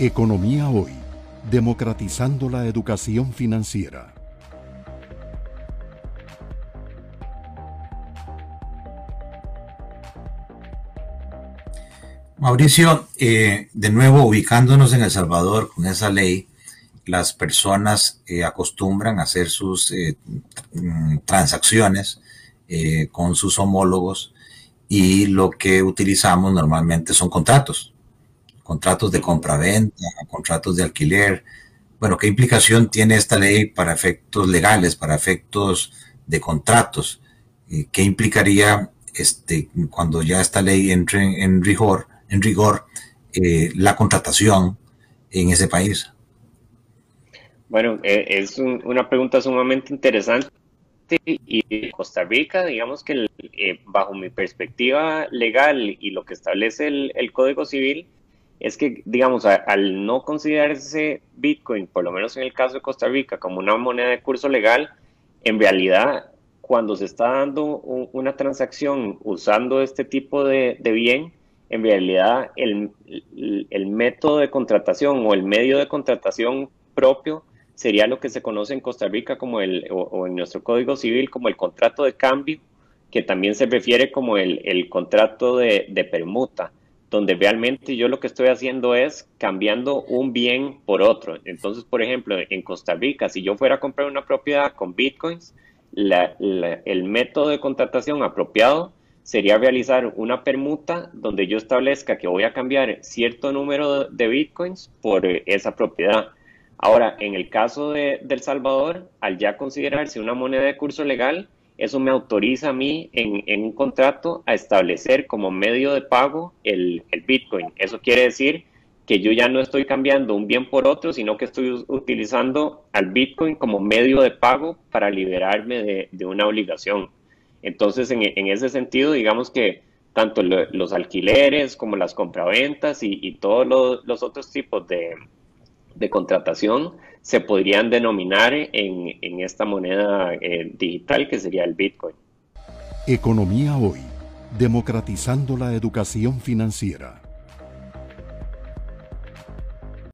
Economía Hoy, democratizando la educación financiera. Mauricio, eh, de nuevo ubicándonos en El Salvador con esa ley, las personas eh, acostumbran hacer sus eh, mm, transacciones con sus homólogos y lo que utilizamos normalmente son contratos contratos de compra-venta, contratos de alquiler. Bueno, ¿qué implicación tiene esta ley para efectos legales, para efectos de contratos? ¿Qué implicaría este, cuando ya esta ley entre en rigor, en rigor eh, la contratación en ese país? Bueno, eh, es una pregunta sumamente interesante y Costa Rica, digamos que eh, bajo mi perspectiva legal y lo que establece el Código Civil, es que, digamos, al no considerarse Bitcoin, por lo menos en el caso de Costa Rica, como una moneda de curso legal, en realidad, cuando se está dando una transacción usando este tipo de, bien, en realidad el, método de contratación o el medio de contratación propio sería lo que se conoce en Costa Rica como el, o, en nuestro Código Civil como el contrato de cambio, que también se refiere como el, contrato de, de permuta donde realmente yo lo que estoy haciendo es cambiando un bien por otro. Entonces, por ejemplo, en Costa Rica, si yo fuera a comprar una propiedad con bitcoins, el método de contratación apropiado sería realizar una permuta donde yo establezca que voy a cambiar cierto número de bitcoins por esa propiedad. Ahora, en el caso de, El Salvador, al ya considerarse una moneda de curso legal, eso me autoriza a mí en, un contrato a establecer como medio de pago el, Bitcoin. Eso quiere decir que yo ya no estoy cambiando un bien por otro, sino que estoy utilizando al Bitcoin como medio de pago para liberarme de, una obligación. Entonces, en, ese sentido, digamos que tanto los alquileres como las compraventas y, y todos los otros tipos de, de contratación se podrían denominar en, esta moneda eh, digital que sería el Bitcoin. Economía hoy, democratizando la educación financiera.